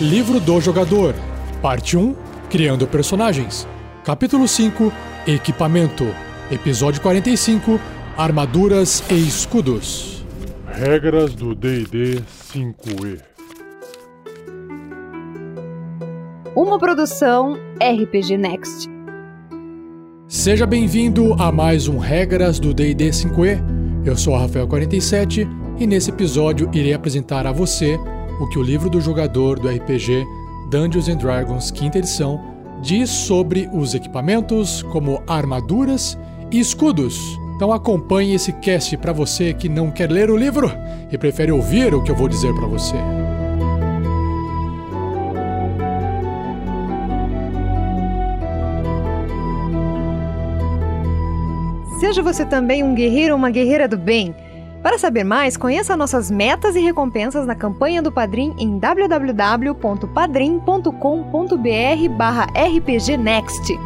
Livro do Jogador, Parte 1 Criando Personagens, Capítulo 5 Equipamento, Episódio 45 Armaduras e Escudos. Regras do DD 5E. Uma produção RPG Next. Seja bem-vindo a mais um Regras do D&D 5e. Eu sou o Rafael47 e nesse episódio irei apresentar a você o que o livro do jogador do RPG Dungeons and Dragons quinta edição diz sobre os equipamentos como armaduras e escudos. Então acompanhe esse cast para você que não quer ler o livro e prefere ouvir o que eu vou dizer para você. Seja você também um guerreiro ou uma guerreira do bem. Para saber mais, conheça nossas metas e recompensas na campanha do Padrim em www.padrim.com.br barra rpgnext.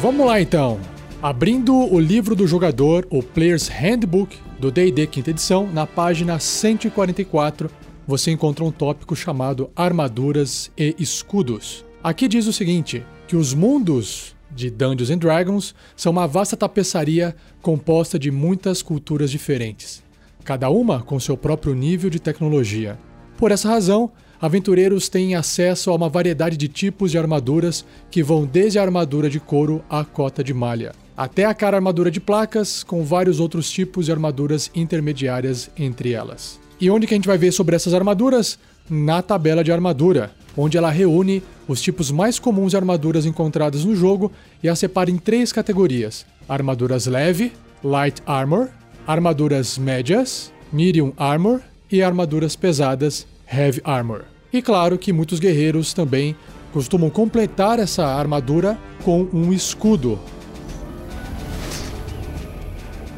Vamos lá então. Abrindo o livro do jogador, o Player's Handbook do D&D quinta edição, na página 144, você encontra um tópico chamado Armaduras e Escudos. Aqui diz o seguinte, que os mundos de Dungeons and Dragons são uma vasta tapeçaria composta de muitas culturas diferentes, cada uma com seu próprio nível de tecnologia. Por essa razão, aventureiros têm acesso a uma variedade de tipos de armaduras que vão desde a armadura de couro à cota de malha, até a cara armadura de placas, com vários outros tipos de armaduras intermediárias entre elas. E onde que a gente vai ver sobre essas armaduras? Na tabela de armadura, onde ela reúne os tipos mais comuns de armaduras encontradas no jogo e as separa em três categorias: armaduras leve, light armor, armaduras médias, medium armor e armaduras pesadas, heavy armor. E claro que muitos guerreiros também costumam completar essa armadura com um escudo.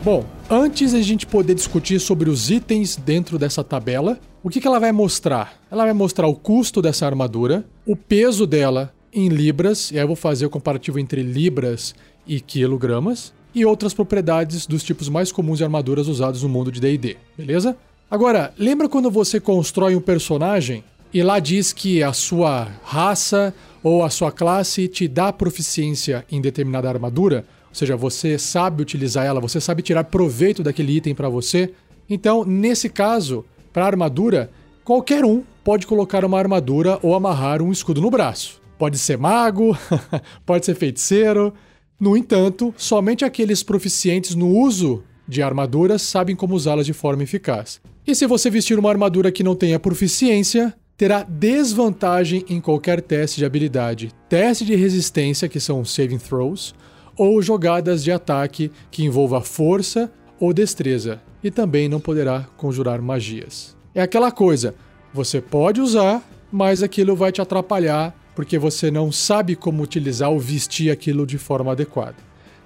Bom, antes a gente poder discutir sobre os itens dentro dessa tabela, o que, ela vai mostrar? Ela vai mostrar o custo dessa armadura, o peso dela em libras, e aí eu vou fazer o comparativo entre libras e quilogramas, e outras propriedades dos tipos mais comuns de armaduras usados no mundo de D&D, beleza? Agora, lembra quando você constrói um personagem e lá diz que a sua raça ou a sua classe te dá proficiência em determinada armadura? Ou seja, você sabe utilizar ela, você sabe tirar proveito daquele item para você. Então, nesse caso, para armadura, qualquer um pode colocar uma armadura ou amarrar um escudo no braço. Pode ser mago, pode ser feiticeiro. No entanto, somente aqueles proficientes no uso de armaduras sabem como usá-las de forma eficaz. E se você vestir uma armadura que não tenha proficiência, terá desvantagem em qualquer teste de habilidade, teste de resistência, que são saving throws, ou jogadas de ataque que envolva força ou destreza, e também não poderá conjurar magias. É aquela coisa, você pode usar, mas aquilo vai te atrapalhar porque você não sabe como utilizar ou vestir aquilo de forma adequada.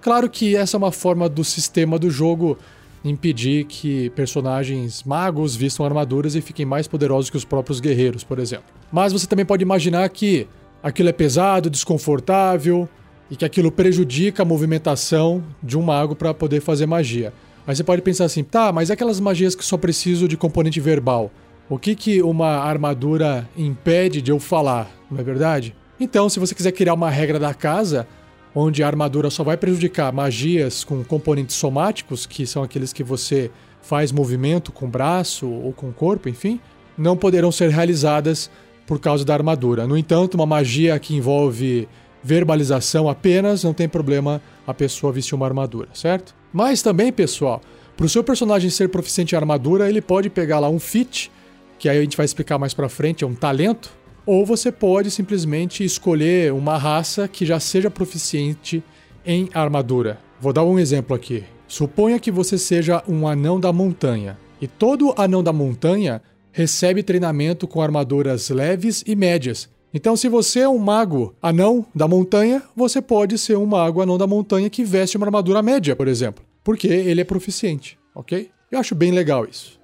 Claro que essa é uma forma do sistema do jogo impedir que personagens magos vistam armaduras e fiquem mais poderosos que os próprios guerreiros, por exemplo. Mas você também pode imaginar que aquilo é pesado, desconfortável, e que aquilo prejudica a movimentação de um mago para poder fazer magia. Aí você pode pensar assim, tá, mas aquelas magias que só preciso de componente verbal, o que que uma armadura impede de eu falar, não é verdade? Então, se você quiser criar uma regra da casa, onde a armadura só vai prejudicar magias com componentes somáticos, que são aqueles que você faz movimento com o braço ou com o corpo, enfim, não poderão ser realizadas por causa da armadura. No entanto, uma magia que envolve verbalização apenas, não tem problema a pessoa vestir uma armadura, certo? Mas também, pessoal, para o seu personagem ser proficiente em armadura, ele pode pegar lá um fit, que aí a gente vai explicar mais para frente, é um talento, ou você pode simplesmente escolher uma raça que já seja proficiente em armadura. Vou dar um exemplo aqui. Suponha que você seja um anão da montanha, e todo anão da montanha recebe treinamento com armaduras leves e médias, então, se você é um mago anão da montanha, você pode ser um mago anão da montanha que veste uma armadura média, por exemplo, porque ele é proficiente, ok? Eu acho bem legal isso.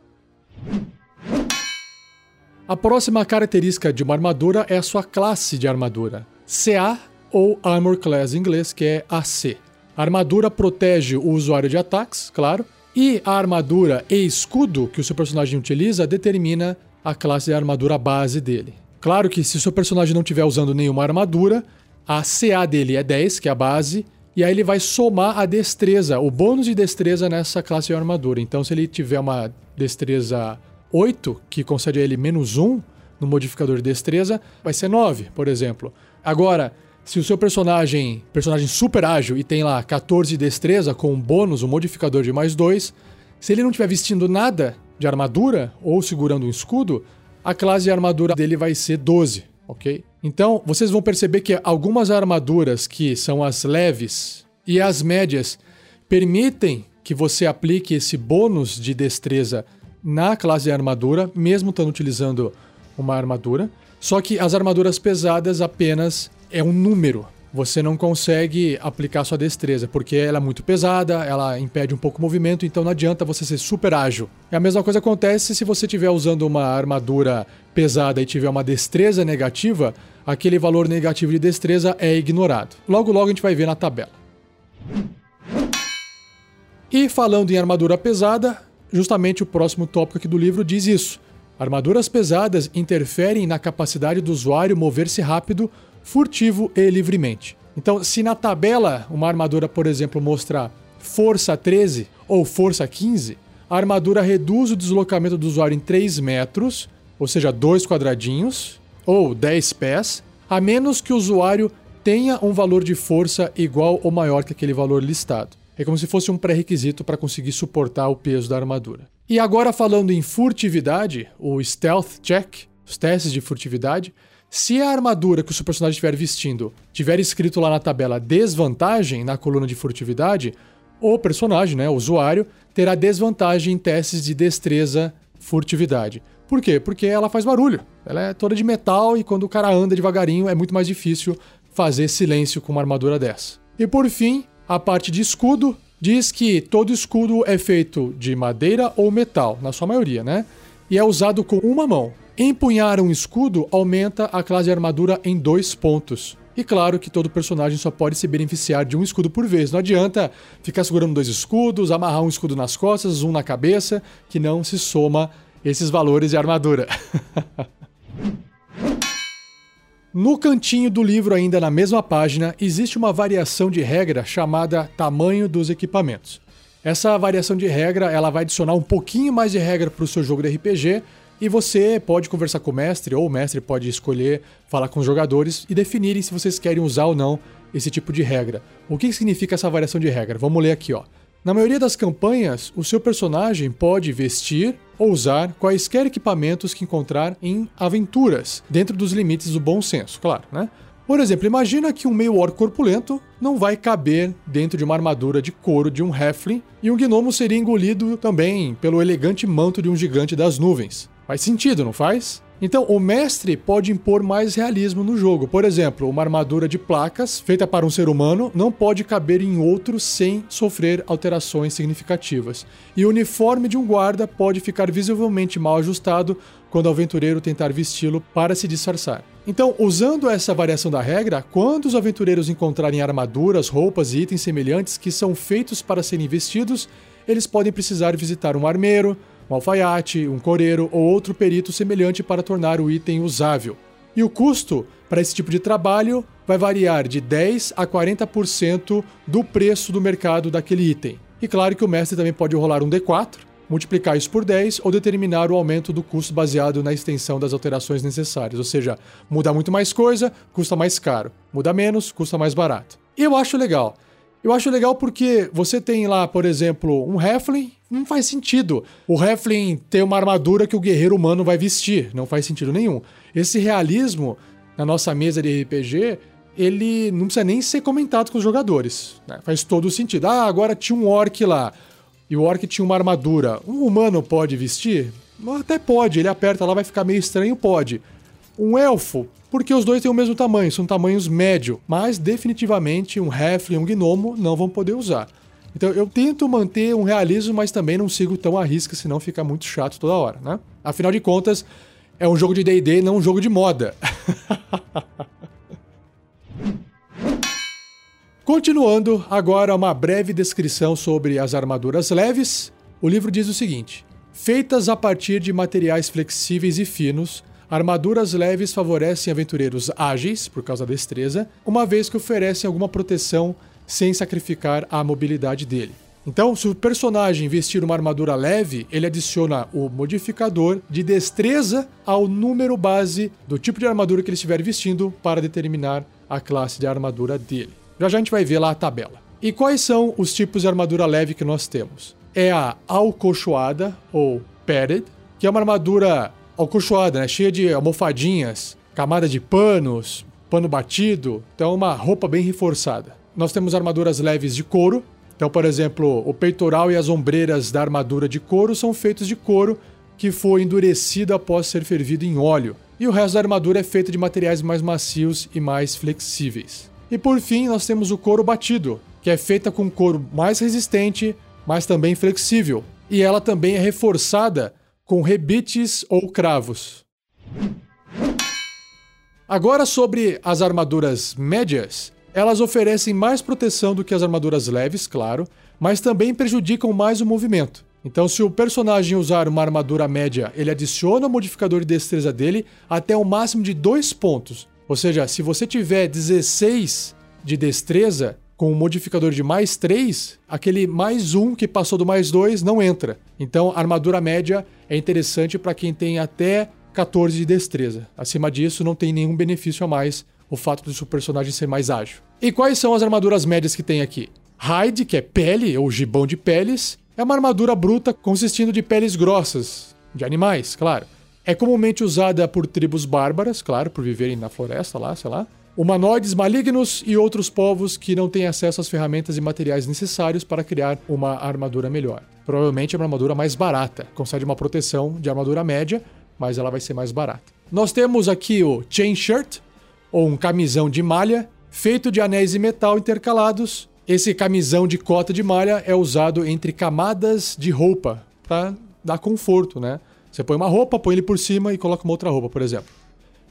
A próxima característica de uma armadura é a sua classe de armadura. CA ou Armor Class em inglês, que é AC. A armadura protege o usuário de ataques, claro, e a armadura e escudo que o seu personagem utiliza determina a classe de armadura base dele. Claro que se o seu personagem não estiver usando nenhuma armadura, a CA dele é 10, que é a base, e aí ele vai somar a destreza, o bônus de destreza nessa classe de armadura. Então, se ele tiver uma destreza 8, que concede a ele menos 1 no modificador de destreza, vai ser 9, por exemplo. Agora, se o seu personagem, personagem super ágil e tem lá 14 de destreza com um bônus, um modificador de mais 2, se ele não estiver vestindo nada de armadura ou segurando um escudo, a classe de armadura dele vai ser 12, ok? Então, vocês vão perceber que algumas armaduras que são as leves e as médias permitem que você aplique esse bônus de destreza na classe de armadura, mesmo estando utilizando uma armadura. Só que as armaduras pesadas apenas é um número. Você não consegue aplicar sua destreza, porque ela é muito pesada, ela impede um pouco o movimento, então não adianta você ser super ágil. E a mesma coisa acontece se você estiver usando uma armadura pesada e tiver uma destreza negativa, aquele valor negativo de destreza é ignorado. Logo, logo a gente vai ver na tabela. E falando em armadura pesada, justamente o próximo tópico aqui do livro diz isso. Armaduras pesadas interferem na capacidade do usuário mover-se rápido, furtivo e livremente. Então, se na tabela uma armadura, por exemplo, mostrar força 13 ou força 15, a armadura reduz o deslocamento do usuário em 3 metros, ou seja, 2 quadradinhos, ou 10 pés, a menos que o usuário tenha um valor de força igual ou maior que aquele valor listado. É como se fosse um pré-requisito para conseguir suportar o peso da armadura. E agora falando em furtividade, o stealth check, os testes de furtividade, se a armadura que o seu personagem estiver vestindo tiver escrito lá na tabela desvantagem na coluna de furtividade, o personagem, né, o usuário, terá desvantagem em testes de destreza furtividade. Por quê? Porque ela faz barulho. Ela é toda de metal e quando o cara anda devagarinho é muito mais difícil fazer silêncio com uma armadura dessa. E por fim, a parte de escudo diz que todo escudo é feito de madeira ou metal, na sua maioria, né? E é usado com uma mão. Empunhar um escudo aumenta a classe de armadura em dois pontos. E claro que todo personagem só pode se beneficiar de um escudo por vez. Não adianta ficar segurando dois escudos, amarrar um escudo nas costas, um na cabeça, que não se soma esses valores de armadura. No cantinho do livro, ainda na mesma página, existe uma variação de regra chamada tamanho dos equipamentos. Essa variação de regra ela vai adicionar um pouquinho mais de regra para o seu jogo de RPG e você pode conversar com o mestre ou o mestre pode escolher falar com os jogadores e definirem se vocês querem usar ou não esse tipo de regra. O que significa essa variação de regra? Vamos ler aqui, ó. Na maioria das campanhas, o seu personagem pode vestir ou usar quaisquer equipamentos que encontrar em aventuras, dentro dos limites do bom senso, claro, né? Por exemplo, imagina que um meio orc corpulento não vai caber dentro de uma armadura de couro de um halfling e um gnomo seria engolido também pelo elegante manto de um gigante das nuvens. Faz sentido, não faz? Então, o mestre pode impor mais realismo no jogo. Por exemplo, uma armadura de placas feita para um ser humano não pode caber em outro sem sofrer alterações significativas. E o uniforme de um guarda pode ficar visivelmente mal ajustado quando o aventureiro tentar vesti-lo para se disfarçar. Então, usando essa variação da regra, quando os aventureiros encontrarem armaduras, roupas e itens semelhantes que são feitos para serem vestidos, eles podem precisar visitar um armeiro, um alfaiate, um coreiro ou outro perito semelhante para tornar o item usável. E o custo para esse tipo de trabalho vai variar de 10 a 40% do preço do mercado daquele item. E claro que o mestre também pode rolar um D4, multiplicar isso por 10 ou determinar o aumento do custo baseado na extensão das alterações necessárias. Ou seja, muda muito mais coisa, custa mais caro. Muda menos, custa mais barato. Eu acho legal. Eu acho legal porque você tem lá, por exemplo, um Halfling, não faz sentido. O Halfling ter uma armadura que o guerreiro humano vai vestir, não faz sentido nenhum. Esse realismo na nossa mesa de RPG, ele não precisa nem ser comentado com os jogadores. Né? Faz todo sentido. Ah, agora tinha um orc lá, e o orc tinha uma armadura. Um humano pode vestir? Até pode, ele aperta lá, vai ficar meio estranho, pode. Um elfo porque os dois têm o mesmo tamanho, são tamanhos médio, mas definitivamente um Halfling e um Gnomo não vão poder usar. Então eu tento manter um realismo, mas também não sigo tão à risca, senão fica muito chato toda hora, né? Afinal de contas, é um jogo de D&D, não um jogo de moda. Continuando, agora uma breve descrição sobre as armaduras leves. O livro diz o seguinte: Feitas a partir de materiais flexíveis e finos, armaduras leves favorecem aventureiros ágeis, por causa da destreza, uma vez que oferecem alguma proteção sem sacrificar a mobilidade dele. Então, se o personagem vestir uma armadura leve, ele adiciona o modificador de destreza ao número base do tipo de armadura que ele estiver vestindo para determinar a classe de armadura dele. Já já a gente vai ver lá a tabela. E quais são os tipos de armadura leve que nós temos? É a alcochoada, ou padded, que é uma armadura alcochoada, né? cheia de almofadinhas, camada de panos, pano batido, então é uma roupa bem reforçada. Nós temos armaduras leves de couro, então, por exemplo, o peitoral e as ombreiras da armadura de couro são feitos de couro que foi endurecido após ser fervido em óleo, e o resto da armadura é feito de materiais mais macios e mais flexíveis. E por fim, nós temos o couro batido, que é feita com couro mais resistente, mas também flexível. E ela também é reforçada com rebites ou cravos. Agora sobre as armaduras médias, elas oferecem mais proteção do que as armaduras leves, claro, mas também prejudicam mais o movimento. Então, se o personagem usar uma armadura média, ele adiciona o modificador de destreza dele até o máximo de 2 pontos, ou seja, se você tiver 16 de destreza com um modificador de mais 3, aquele mais 1 que passou do mais 2 não entra. Então, a armadura média é interessante para quem tem até 14 de destreza. Acima disso, não tem nenhum benefício a mais o fato do seu personagem ser mais ágil. E quais são as armaduras médias que tem aqui? Hide, que é pele ou gibão de peles, é uma armadura bruta consistindo de peles grossas, de animais, claro. É comumente usada por tribos bárbaras, claro, por viverem na floresta lá, sei lá. Humanoides malignos e outros povos que não têm acesso às ferramentas e materiais necessários para criar uma armadura melhor. Provavelmente é uma armadura mais barata, concede uma proteção de armadura média, mas ela vai ser mais barata. Nós temos aqui o Chain Shirt, ou um camisão de malha, feito de anéis de metal intercalados. Esse camisão de cota de malha é usado entre camadas de roupa, para dar conforto, né? Você põe uma roupa, põe ele por cima e coloca uma outra roupa, por exemplo.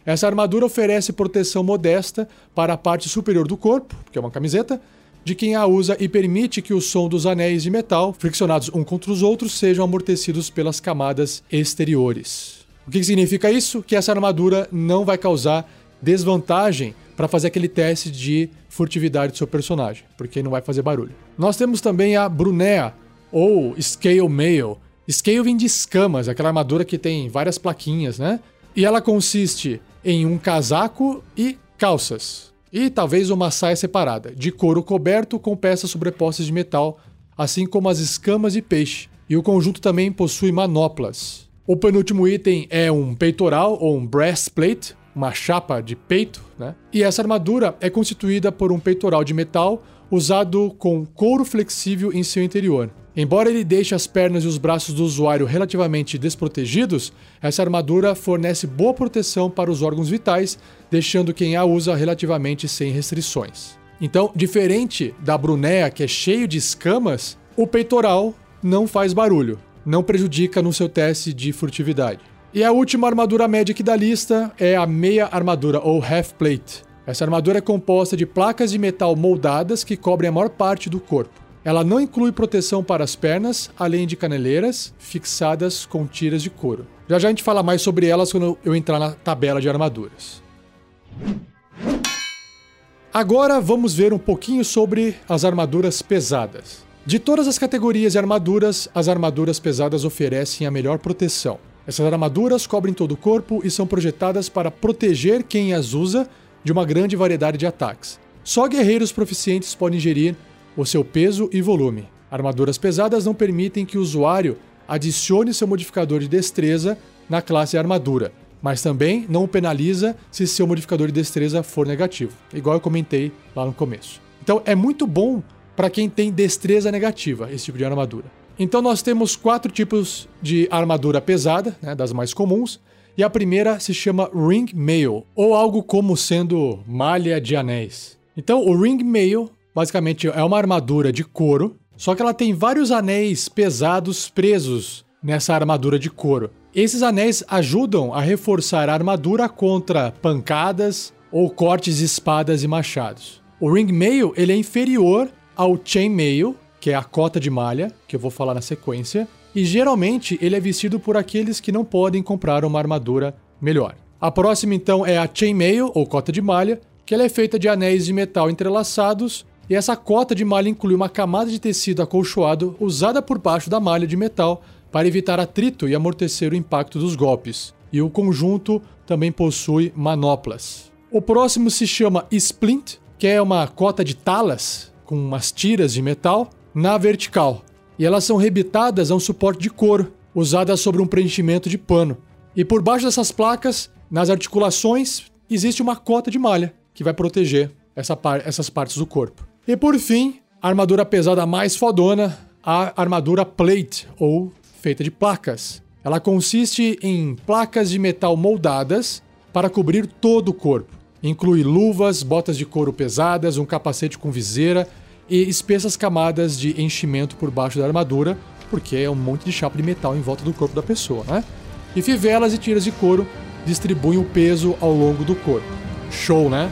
Essa armadura oferece proteção modesta para a parte superior do corpo, que é uma camiseta, de quem a usa e permite que o som dos anéis de metal, friccionados um contra os outros, sejam amortecidos pelas camadas exteriores. O que significa isso? Que essa armadura não vai causar desvantagem para fazer aquele teste de furtividade do seu personagem, porque não vai fazer barulho. Nós temos também a Brunea, ou Scale Mail, Scale vem de escamas, aquela armadura que tem várias plaquinhas, né? E ela consiste em um casaco e calças. E talvez uma saia separada, de couro coberto com peças sobrepostas de metal, assim como as escamas de peixe. E o conjunto também possui manoplas. O penúltimo item é um peitoral ou um breastplate, uma chapa de peito, né? E essa armadura é constituída por um peitoral de metal usado com couro flexível em seu interior. Embora ele deixe as pernas e os braços do usuário relativamente desprotegidos, essa armadura fornece boa proteção para os órgãos vitais, deixando quem a usa relativamente sem restrições. Então, diferente da Brunea, que é cheio de escamas, o peitoral não faz barulho, não prejudica no seu teste de furtividade. E a última armadura média aqui da lista é a meia armadura, ou half plate. Essa armadura é composta de placas de metal moldadas que cobrem a maior parte do corpo. Ela não inclui proteção para as pernas, além de caneleiras fixadas com tiras de couro. Já já a gente fala mais sobre elas quando eu entrar na tabela de armaduras. Agora vamos ver um pouquinho sobre as armaduras pesadas. De todas as categorias de armaduras, as armaduras pesadas oferecem a melhor proteção. Essas armaduras cobrem todo o corpo e são projetadas para proteger quem as usa de uma grande variedade de ataques. Só guerreiros proficientes podem gerir o seu peso e volume. Armaduras pesadas não permitem que o usuário adicione seu modificador de destreza na classe armadura, mas também não o penaliza se seu modificador de destreza for negativo, igual eu comentei lá no começo. Então é muito bom para quem tem destreza negativa esse tipo de armadura. Então nós temos quatro tipos de armadura pesada, né, das mais comuns, e a primeira se chama Ring Mail, ou algo como sendo malha de anéis. Então o Ring Mail Basicamente é uma armadura de couro, só que ela tem vários anéis pesados presos nessa armadura de couro. Esses anéis ajudam a reforçar a armadura contra pancadas ou cortes de espadas e machados. O ring mail ele é inferior ao chain mail, que é a cota de malha, que eu vou falar na sequência, e geralmente ele é vestido por aqueles que não podem comprar uma armadura melhor. A próxima então é a chainmail ou cota de malha, que ela é feita de anéis de metal entrelaçados e essa cota de malha inclui uma camada de tecido acolchoado usada por baixo da malha de metal para evitar atrito e amortecer o impacto dos golpes. E o conjunto também possui manoplas. O próximo se chama Splint, que é uma cota de talas com umas tiras de metal na vertical. E elas são rebitadas a um suporte de couro, usadas sobre um preenchimento de pano. E por baixo dessas placas, nas articulações, existe uma cota de malha que vai proteger essa par essas partes do corpo. E por fim, a armadura pesada mais fodona, a armadura plate, ou feita de placas. Ela consiste em placas de metal moldadas para cobrir todo o corpo. Inclui luvas, botas de couro pesadas, um capacete com viseira e espessas camadas de enchimento por baixo da armadura, porque é um monte de chapa de metal em volta do corpo da pessoa, né? E fivelas e tiras de couro distribuem o peso ao longo do corpo. Show, né?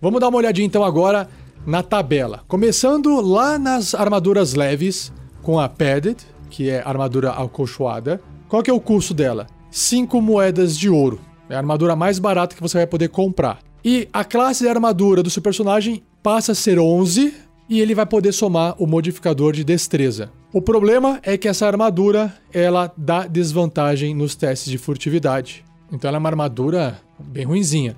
Vamos dar uma olhadinha então agora na tabela. Começando lá nas armaduras leves, com a Padded, que é armadura acolchoada. Qual que é o custo dela? 5 moedas de ouro. É a armadura mais barata que você vai poder comprar. E a classe de armadura do seu personagem passa a ser 11 e ele vai poder somar o modificador de destreza. O problema é que essa armadura ela dá desvantagem nos testes de furtividade. Então ela é uma armadura bem ruinzinha.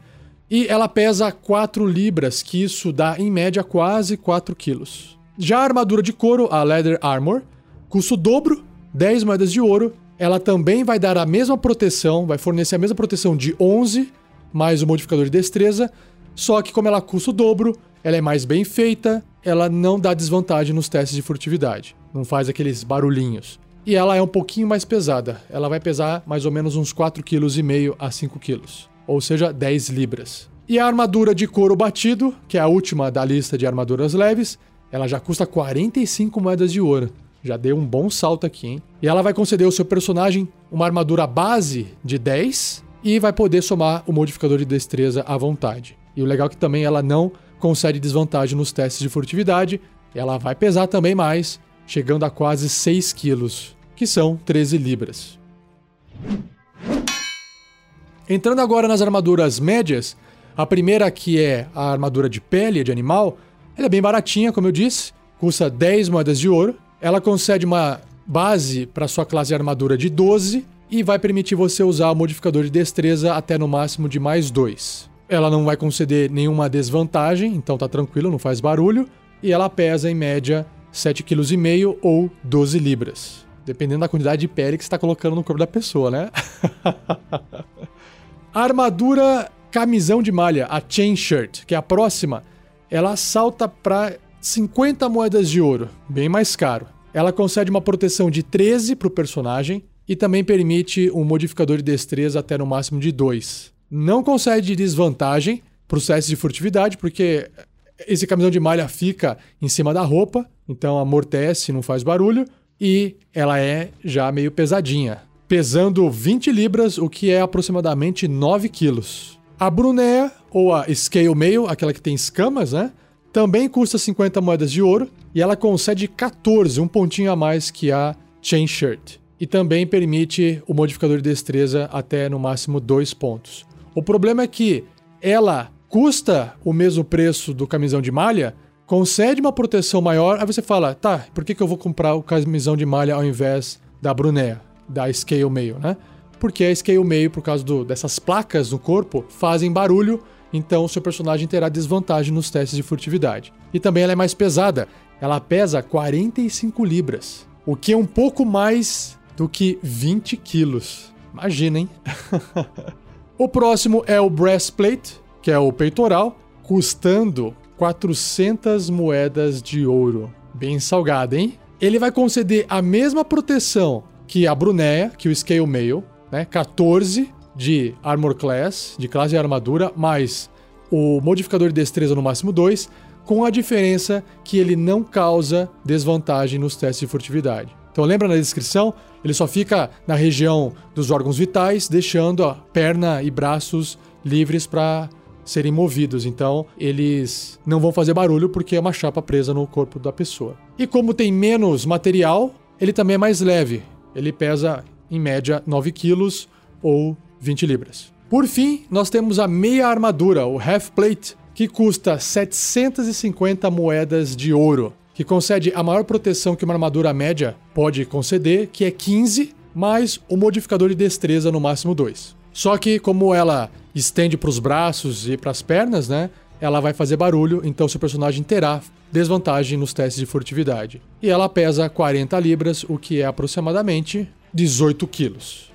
E ela pesa 4 libras, que isso dá em média quase 4 quilos. Já a armadura de couro, a Leather Armor, custa o dobro, 10 moedas de ouro. Ela também vai dar a mesma proteção, vai fornecer a mesma proteção de 11, mais o modificador de destreza. Só que, como ela custa o dobro, ela é mais bem feita, ela não dá desvantagem nos testes de furtividade. Não faz aqueles barulhinhos. E ela é um pouquinho mais pesada. Ela vai pesar mais ou menos uns 4,5 kg a 5 kg ou seja, 10 libras. E a armadura de couro batido, que é a última da lista de armaduras leves, ela já custa 45 moedas de ouro. Já deu um bom salto aqui, hein? E ela vai conceder ao seu personagem uma armadura base de 10 e vai poder somar o modificador de destreza à vontade. E o legal é que também ela não concede desvantagem nos testes de furtividade, ela vai pesar também mais, chegando a quase 6 quilos, que são 13 libras. Entrando agora nas armaduras médias, a primeira que é a armadura de pele de animal, ela é bem baratinha, como eu disse, custa 10 moedas de ouro. Ela concede uma base para sua classe de armadura de 12 e vai permitir você usar o modificador de destreza até no máximo de mais 2. Ela não vai conceder nenhuma desvantagem, então tá tranquilo, não faz barulho, e ela pesa em média 7,5 kg ou 12 libras, dependendo da quantidade de pele que você está colocando no corpo da pessoa, né? A armadura camisão de malha, a Chain Shirt, que é a próxima, ela salta para 50 moedas de ouro, bem mais caro. Ela concede uma proteção de 13 para o personagem e também permite um modificador de destreza até no máximo de 2. Não concede desvantagem para os testes de furtividade, porque esse camisão de malha fica em cima da roupa, então amortece, não faz barulho, e ela é já meio pesadinha pesando 20 libras, o que é aproximadamente 9 quilos. A Brunea, ou a Scale Mail, aquela que tem escamas, né? Também custa 50 moedas de ouro e ela concede 14, um pontinho a mais que a Chain Shirt. E também permite o modificador de destreza até no máximo 2 pontos. O problema é que ela custa o mesmo preço do camisão de malha, concede uma proteção maior, aí você fala, tá, por que, eu vou comprar o camisão de malha ao invés da Brunea? Da Scale Mail, né? Porque a Scale Mail, por causa do, dessas placas no corpo, fazem barulho, então o seu personagem terá desvantagem nos testes de furtividade. E também ela é mais pesada, ela pesa 45 libras, o que é um pouco mais do que 20 quilos. Imagina, hein? o próximo é o Breastplate, que é o peitoral, custando 400 moedas de ouro. Bem salgado, hein? Ele vai conceder a mesma proteção que a Brunéia, que o Scale Mail, né? 14 de Armor Class, de classe de armadura, mais o modificador de destreza no máximo 2, com a diferença que ele não causa desvantagem nos testes de furtividade. Então lembra na descrição? Ele só fica na região dos órgãos vitais, deixando a perna e braços livres para serem movidos. Então, eles não vão fazer barulho porque é uma chapa presa no corpo da pessoa. E como tem menos material, ele também é mais leve. Ele pesa em média 9 quilos ou 20 libras. Por fim, nós temos a meia armadura, o Half Plate, que custa 750 moedas de ouro que concede a maior proteção que uma armadura média pode conceder, que é 15, mais o modificador de destreza no máximo 2. Só que como ela estende para os braços e para as pernas, né? Ela vai fazer barulho, então seu personagem terá desvantagem nos testes de furtividade. E ela pesa 40 libras, o que é aproximadamente 18 quilos.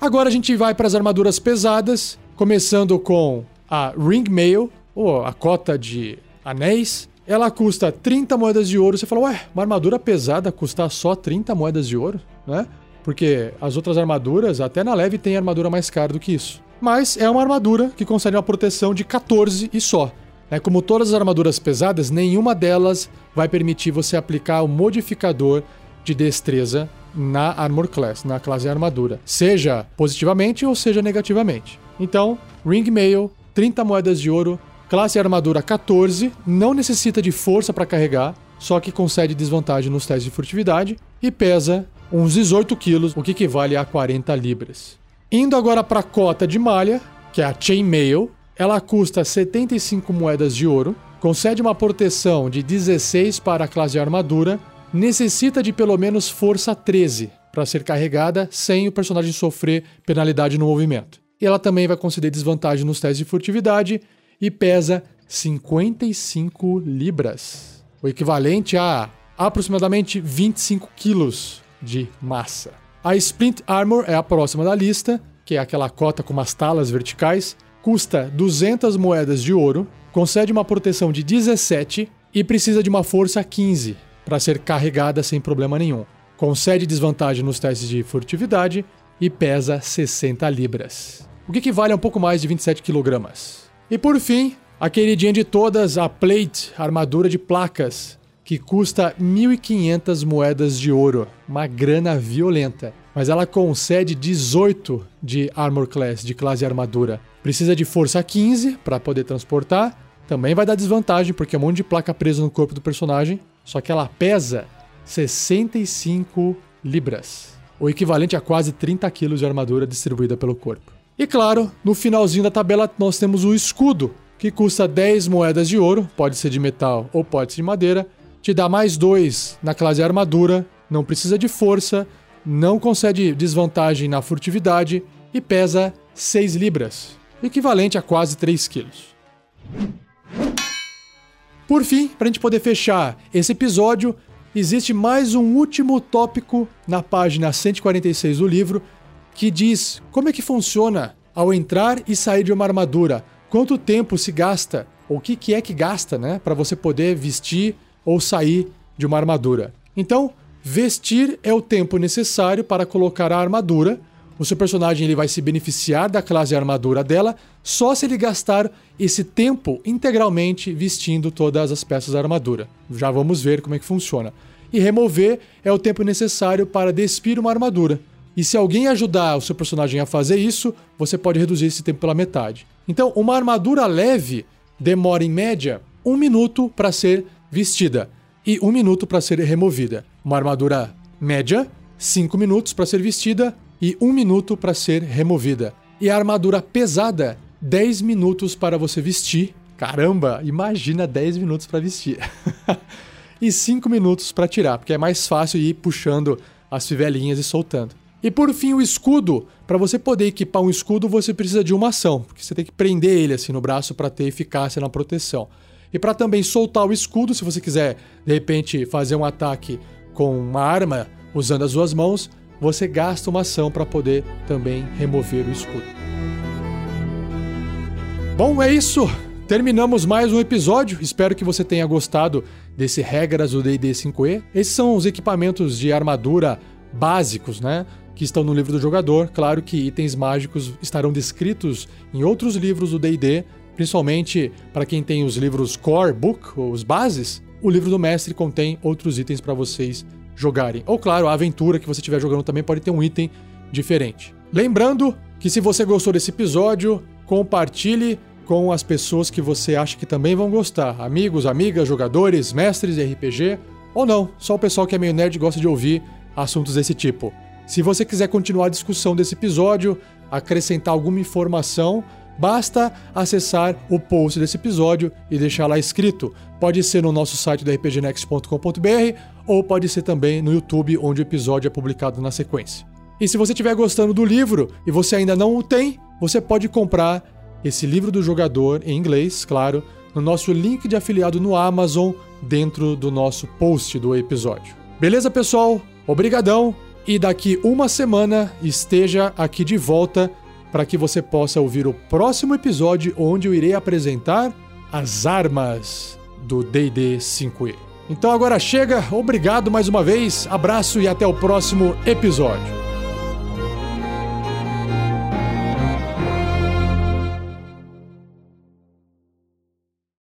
Agora a gente vai para as armaduras pesadas, começando com a Ring Mail, ou a cota de anéis. Ela custa 30 moedas de ouro. Você fala, ué, uma armadura pesada custar só 30 moedas de ouro, né? Porque as outras armaduras, até na leve, tem armadura mais cara do que isso. Mas é uma armadura que concede uma proteção de 14 e só. É, como todas as armaduras pesadas, nenhuma delas vai permitir você aplicar o modificador de destreza na Armor Class, na classe armadura, seja positivamente ou seja negativamente. Então, Ring Mail, 30 moedas de ouro, Classe armadura 14, não necessita de força para carregar, só que concede desvantagem nos testes de furtividade e pesa uns 18 quilos, o que equivale a 40 libras. Indo agora para a cota de malha, que é a Chainmail, ela custa 75 moedas de ouro, concede uma proteção de 16 para a classe de armadura, necessita de pelo menos força 13 para ser carregada sem o personagem sofrer penalidade no movimento. E ela também vai conceder desvantagem nos testes de furtividade e pesa 55 libras, o equivalente a aproximadamente 25 quilos de massa. A Splint Armor é a próxima da lista, que é aquela cota com umas talas verticais, custa 200 moedas de ouro, concede uma proteção de 17 e precisa de uma força 15 para ser carregada sem problema nenhum. Concede desvantagem nos testes de furtividade e pesa 60 libras, o que equivale a um pouco mais de 27 quilogramas. E por fim, a queridinha de todas, a Plate, armadura de placas, que custa 1.500 moedas de ouro, uma grana violenta. Mas ela concede 18 de Armor Class, de classe armadura. Precisa de força 15 para poder transportar. Também vai dar desvantagem, porque é um monte de placa presa no corpo do personagem. Só que ela pesa 65 libras, o equivalente a quase 30 quilos de armadura distribuída pelo corpo. E claro, no finalzinho da tabela nós temos o escudo, que custa 10 moedas de ouro, pode ser de metal ou pode ser de madeira, te dá mais 2 na classe armadura, não precisa de força, não concede desvantagem na furtividade e pesa 6 libras, equivalente a quase 3 quilos. Por fim, para a gente poder fechar esse episódio, existe mais um último tópico na página 146 do livro que diz como é que funciona ao entrar e sair de uma armadura, quanto tempo se gasta, ou o que, que é que gasta, né, para você poder vestir ou sair de uma armadura. Então, vestir é o tempo necessário para colocar a armadura. O seu personagem ele vai se beneficiar da classe armadura dela só se ele gastar esse tempo integralmente vestindo todas as peças da armadura. Já vamos ver como é que funciona. E remover é o tempo necessário para despir uma armadura. E se alguém ajudar o seu personagem a fazer isso, você pode reduzir esse tempo pela metade. Então, uma armadura leve demora em média um minuto para ser vestida e um minuto para ser removida. Uma armadura média, cinco minutos para ser vestida e um minuto para ser removida. E a armadura pesada, 10 minutos para você vestir. Caramba, imagina 10 minutos para vestir. e 5 minutos para tirar, porque é mais fácil ir puxando as fivelinhas e soltando. E por fim, o escudo. Para você poder equipar um escudo, você precisa de uma ação, porque você tem que prender ele assim no braço para ter eficácia na proteção. E para também soltar o escudo, se você quiser de repente fazer um ataque com uma arma usando as duas mãos, você gasta uma ação para poder também remover o escudo. Bom, é isso. terminamos mais um episódio. Espero que você tenha gostado desse regras do D&D 5e. Esses são os equipamentos de armadura básicos, né? Que estão no livro do jogador. Claro que itens mágicos estarão descritos em outros livros do D&D, principalmente para quem tem os livros Core Book, os bases. O livro do mestre contém outros itens para vocês jogarem. Ou claro, a aventura que você estiver jogando também pode ter um item diferente. Lembrando que se você gostou desse episódio, compartilhe com as pessoas que você acha que também vão gostar. Amigos, amigas, jogadores, mestres de RPG, ou não, só o pessoal que é meio nerd gosta de ouvir assuntos desse tipo. Se você quiser continuar a discussão desse episódio, acrescentar alguma informação, basta acessar o post desse episódio e deixar lá escrito. Pode ser no nosso site da rpgnext.com.br ou pode ser também no YouTube, onde o episódio é publicado na sequência. E se você estiver gostando do livro e você ainda não o tem, você pode comprar esse livro do jogador em inglês, claro, no nosso link de afiliado no Amazon dentro do nosso post do episódio. Beleza, pessoal? Obrigadão e daqui uma semana esteja aqui de volta para que você possa ouvir o próximo episódio onde eu irei apresentar as armas do D&D 5e. Então agora chega, obrigado mais uma vez, abraço e até o próximo episódio.